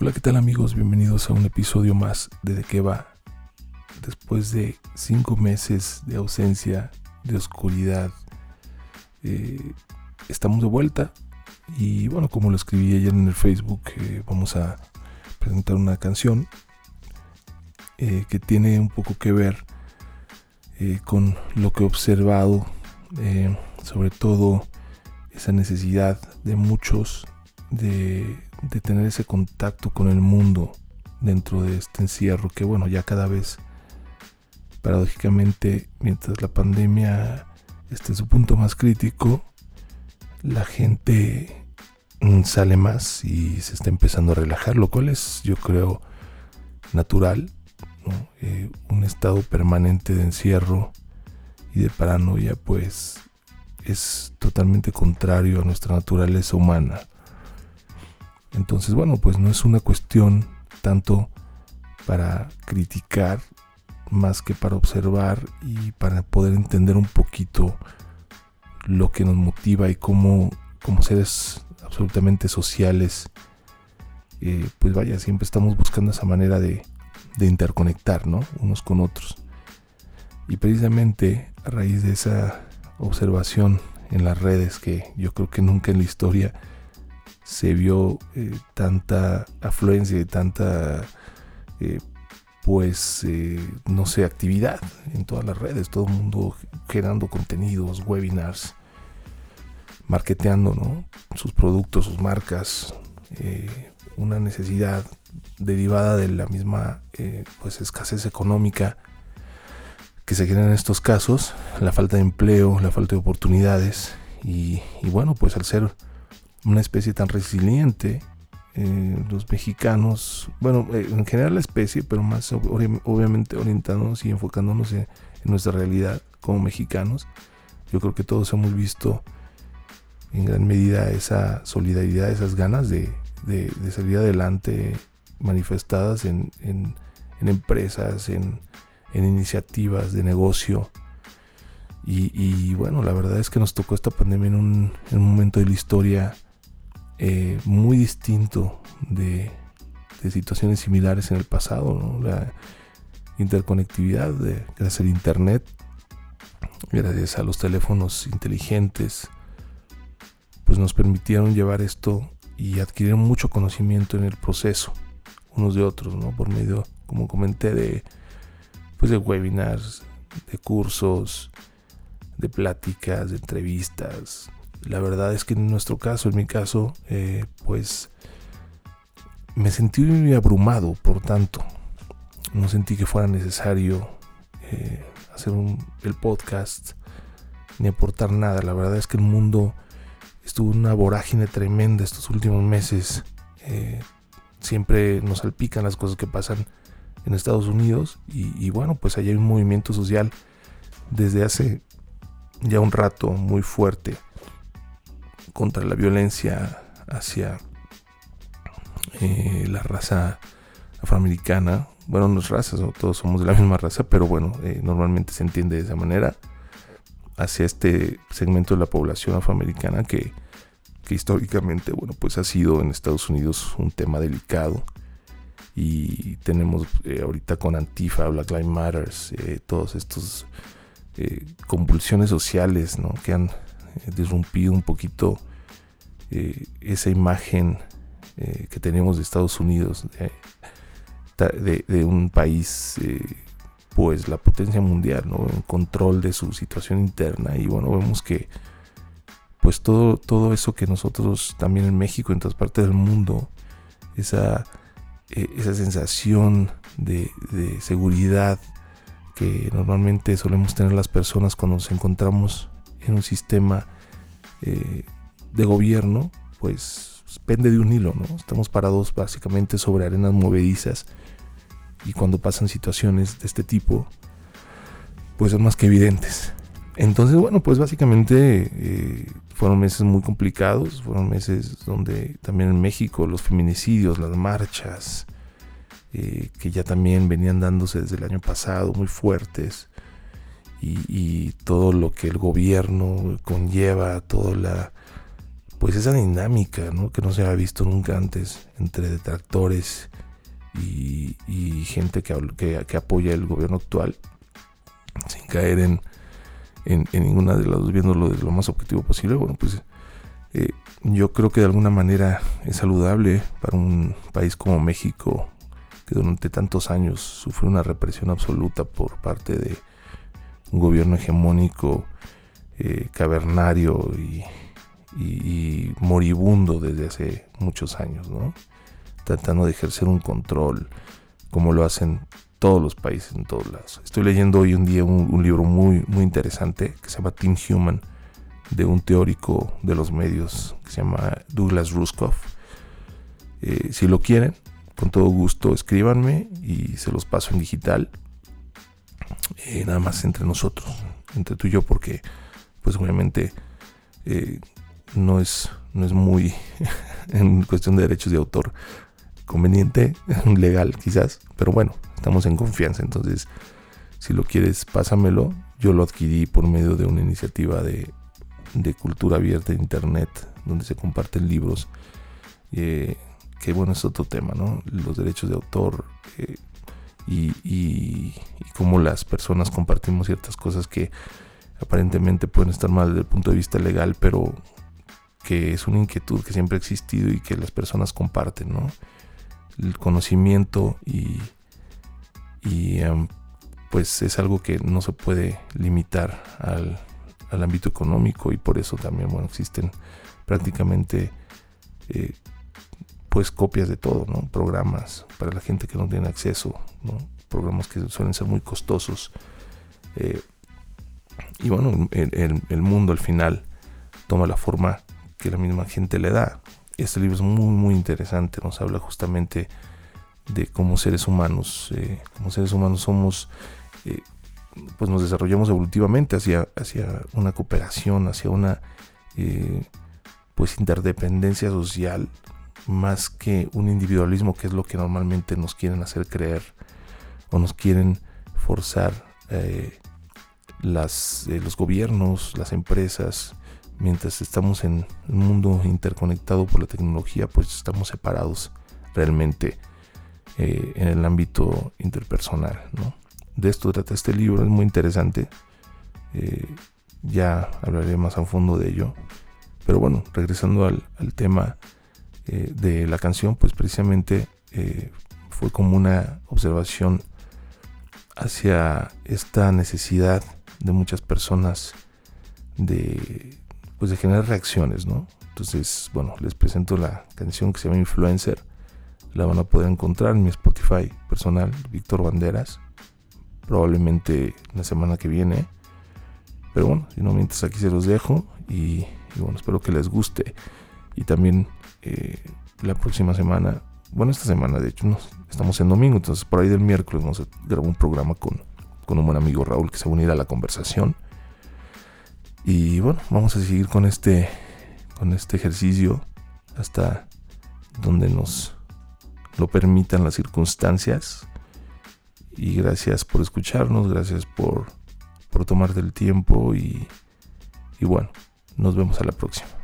Hola, ¿qué tal amigos? Bienvenidos a un episodio más de De qué va. Después de cinco meses de ausencia, de oscuridad, eh, estamos de vuelta. Y bueno, como lo escribí ayer en el Facebook, eh, vamos a presentar una canción eh, que tiene un poco que ver con lo que he observado, sobre todo esa necesidad de muchos de de tener ese contacto con el mundo dentro de este encierro que bueno ya cada vez paradójicamente mientras la pandemia esté en su punto más crítico la gente mm, sale más y se está empezando a relajar lo cual es yo creo natural eh, un estado permanente de encierro y de paranoia pues es totalmente contrario a nuestra naturaleza humana entonces, bueno, pues no es una cuestión tanto para criticar más que para observar y para poder entender un poquito lo que nos motiva y cómo como seres absolutamente sociales, eh, pues vaya, siempre estamos buscando esa manera de, de interconectar, ¿no? Unos con otros. Y precisamente a raíz de esa observación en las redes que yo creo que nunca en la historia se vio eh, tanta afluencia y tanta, eh, pues, eh, no sé, actividad en todas las redes, todo el mundo generando contenidos, webinars, marketeando ¿no? sus productos, sus marcas, una necesidad derivada de la misma pues, escasez económica que se genera en estos casos, la falta de empleo, la falta de oportunidades y, y bueno, pues al ser una especie tan resiliente, eh, los mexicanos, bueno, eh, en general la especie, pero más obviamente orientándonos y enfocándonos en, nuestra realidad como mexicanos, yo creo que todos hemos visto en gran medida esa solidaridad, esas ganas de, salir adelante manifestadas en, empresas, en, iniciativas de negocio. Y, bueno, la verdad es que nos tocó esta pandemia en en un momento de la historia eh, muy distinto de, situaciones similares en el pasado. La interconectividad de, gracias al Internet, gracias a los teléfonos inteligentes, pues nos permitieron llevar esto y adquirir mucho conocimiento en el proceso, unos de otros, ¿no? Por medio, como comenté, de, pues de webinars, de cursos, de pláticas, de entrevistas, la verdad es que en nuestro caso, en mi caso, eh, pues me sentí abrumado, por tanto, no sentí que fuera necesario eh, hacer el podcast ni aportar nada. La verdad es que el mundo estuvo en una vorágine tremenda estos últimos meses. Eh, siempre nos salpican las cosas que pasan en Estados Unidos y, y bueno, pues allá hay un movimiento social desde hace ya un rato muy fuerte contra la violencia hacia eh, la raza afroamericana. Bueno, no es todos somos de la misma raza, pero bueno, eh, normalmente se entiende de esa manera hacia este segmento de la población afroamericana que, históricamente, bueno, pues ha sido en Estados Unidos un tema delicado. Y tenemos eh, ahorita con Antifa, Black Lives Matter, todos estos convulsiones sociales ¿no? que han disrumpido un poquito eh, esa imagen eh, que tenemos de Estados Unidos, de, un país, eh, pues la potencia mundial, ¿no? En control de su situación interna. Y bueno, vemos que pues todo, todo eso que nosotros también en México, en todas partes del mundo, esa, esa sensación de, seguridad que normalmente solemos tener las personas cuando nos encontramos en un sistema de gobierno, pues pende de un hilo, ¿no? Estamos parados básicamente sobre arenas movedizas y cuando pasan situaciones de este tipo, pues son más que evidentes. Entonces, bueno, pues básicamente eh, fueron meses muy complicados, fueron meses donde también en México los feminicidios, las marchas, eh, que ya también venían dándose desde el año pasado, muy fuertes, y, y todo lo que el gobierno conlleva, toda la pues esa dinámica ¿no? que no se había visto nunca antes entre detractores y, gente que, que, apoya el gobierno actual sin caer en, en, ninguna de las dos, viéndolo de lo más objetivo posible, bueno, pues eh, yo creo que de alguna manera es saludable para un país como México, que durante tantos años sufrió una represión absoluta por parte de un gobierno hegemónico, eh, cavernario y, moribundo desde hace muchos años, ¿no? Tratando de ejercer un control como lo hacen todos los países en todos lados. Estoy leyendo hoy un día un, libro muy, muy interesante que se llama Team Human de un teórico de los medios que se llama Douglas Ruskoff. Eh, si lo quieren, con todo gusto escríbanme y se los paso en digital. Eh, nada más entre nosotros, entre tú y yo, porque pues obviamente eh, no, es, no es muy en cuestión de derechos de autor conveniente, legal quizás, pero bueno, estamos en confianza, entonces si lo quieres pásamelo. Yo lo adquirí por medio de una iniciativa de, cultura abierta de internet, donde se comparten libros. Eh, que bueno, es otro tema, ¿no? Los derechos de autor eh, y, y, cómo las personas compartimos ciertas cosas que aparentemente pueden estar mal desde el punto de vista legal, pero que es una inquietud que siempre ha existido y que las personas comparten, ¿no? El conocimiento y, y em, pues es algo que no se puede limitar al, ámbito económico y por eso también bueno existen prácticamente eh, pues copias de todo no programas para la gente que no tiene acceso ¿no? programas que suelen ser muy costosos eh, y bueno el, el, mundo al final toma la forma que la misma gente le da. Este libro es muy muy interesante. Nos habla justamente de cómo seres humanos, eh, como seres humanos somos, eh, pues nos desarrollamos evolutivamente hacia, hacia una cooperación, hacia una eh, pues interdependencia social, más que un individualismo que es lo que normalmente nos quieren hacer creer o nos quieren forzar las, los gobiernos, las empresas, mientras estamos en un mundo interconectado por la tecnología, pues estamos separados realmente eh, en el ámbito interpersonal. ¿no? De esto trata este libro, es muy interesante. Eh, ya hablaré más a fondo de ello. Pero bueno, regresando al, tema eh, de la canción, pues precisamente fue como una observación hacia esta necesidad de muchas personas de, pues de generar reacciones, ¿no? Entonces, bueno, les presento la canción que se llama Influencer la van a poder encontrar en mi Spotify personal, Víctor Banderas. Probablemente la semana que viene. Pero bueno, si no mientras aquí se los dejo. Y, bueno, espero que les guste. Y también eh, la próxima semana, bueno, esta semana de hecho, estamos en domingo, entonces por ahí del miércoles vamos a grabar un programa con, con un buen amigo Raúl que se va a unir a la conversación. Y bueno, vamos a seguir con este, con este ejercicio hasta donde nos lo permitan las circunstancias. Y gracias por escucharnos, gracias por, por tomarte el tiempo y, y bueno, nos vemos a la próxima.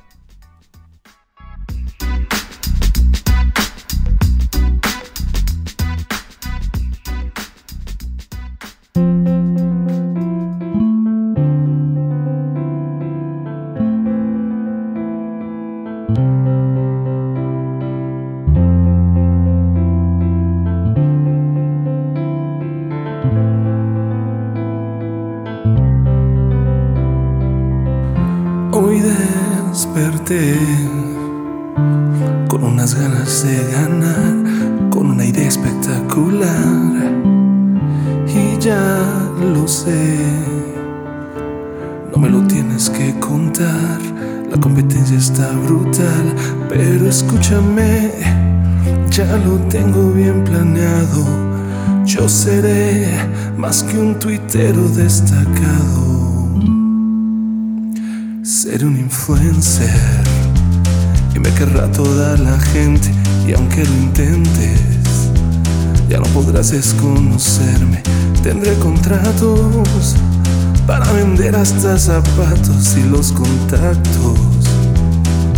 Con unas ganas de ganar, con una idea espectacular. Y ya lo sé, no me lo tienes que contar, la competencia está brutal, pero escúchame, ya lo tengo bien planeado. Yo seré más que un tuitero destacado. Seré un influencer. Y me querrá toda la gente y aunque lo intentes ya no podrás desconocerme. Tendré contratos para vender hasta zapatos y los contactos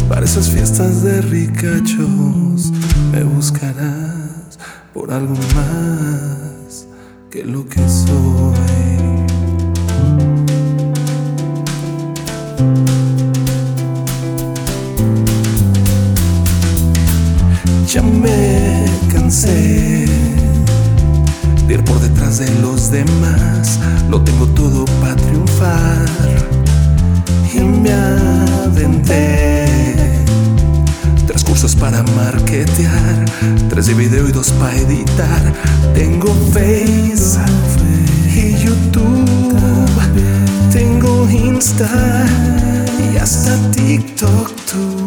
Para esas fiestas de ricachos. Me buscarás por algo más que lo que soy. Ya me cansé de ir por detrás de los demás. Lo tengo todo para triunfar y me aventé. Tres cursos para marketear, tres de video y dos para editar. Tengo Face y YouTube, Insta y hasta TikTok tú.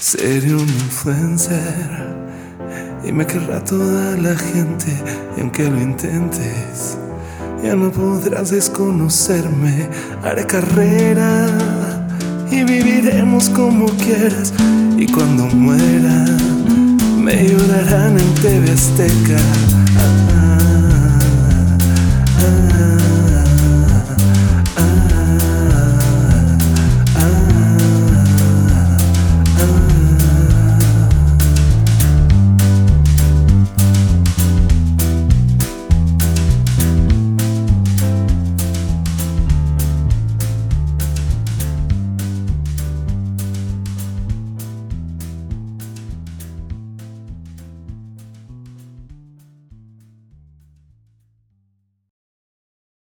Seré un influencer y me querrá toda la gente, y aunque lo intentes, ya no podrás desconocerme. Haré carrera y viviremos como quieras. Y cuando muera, me llorarán en TV Azteca. Ah, ah.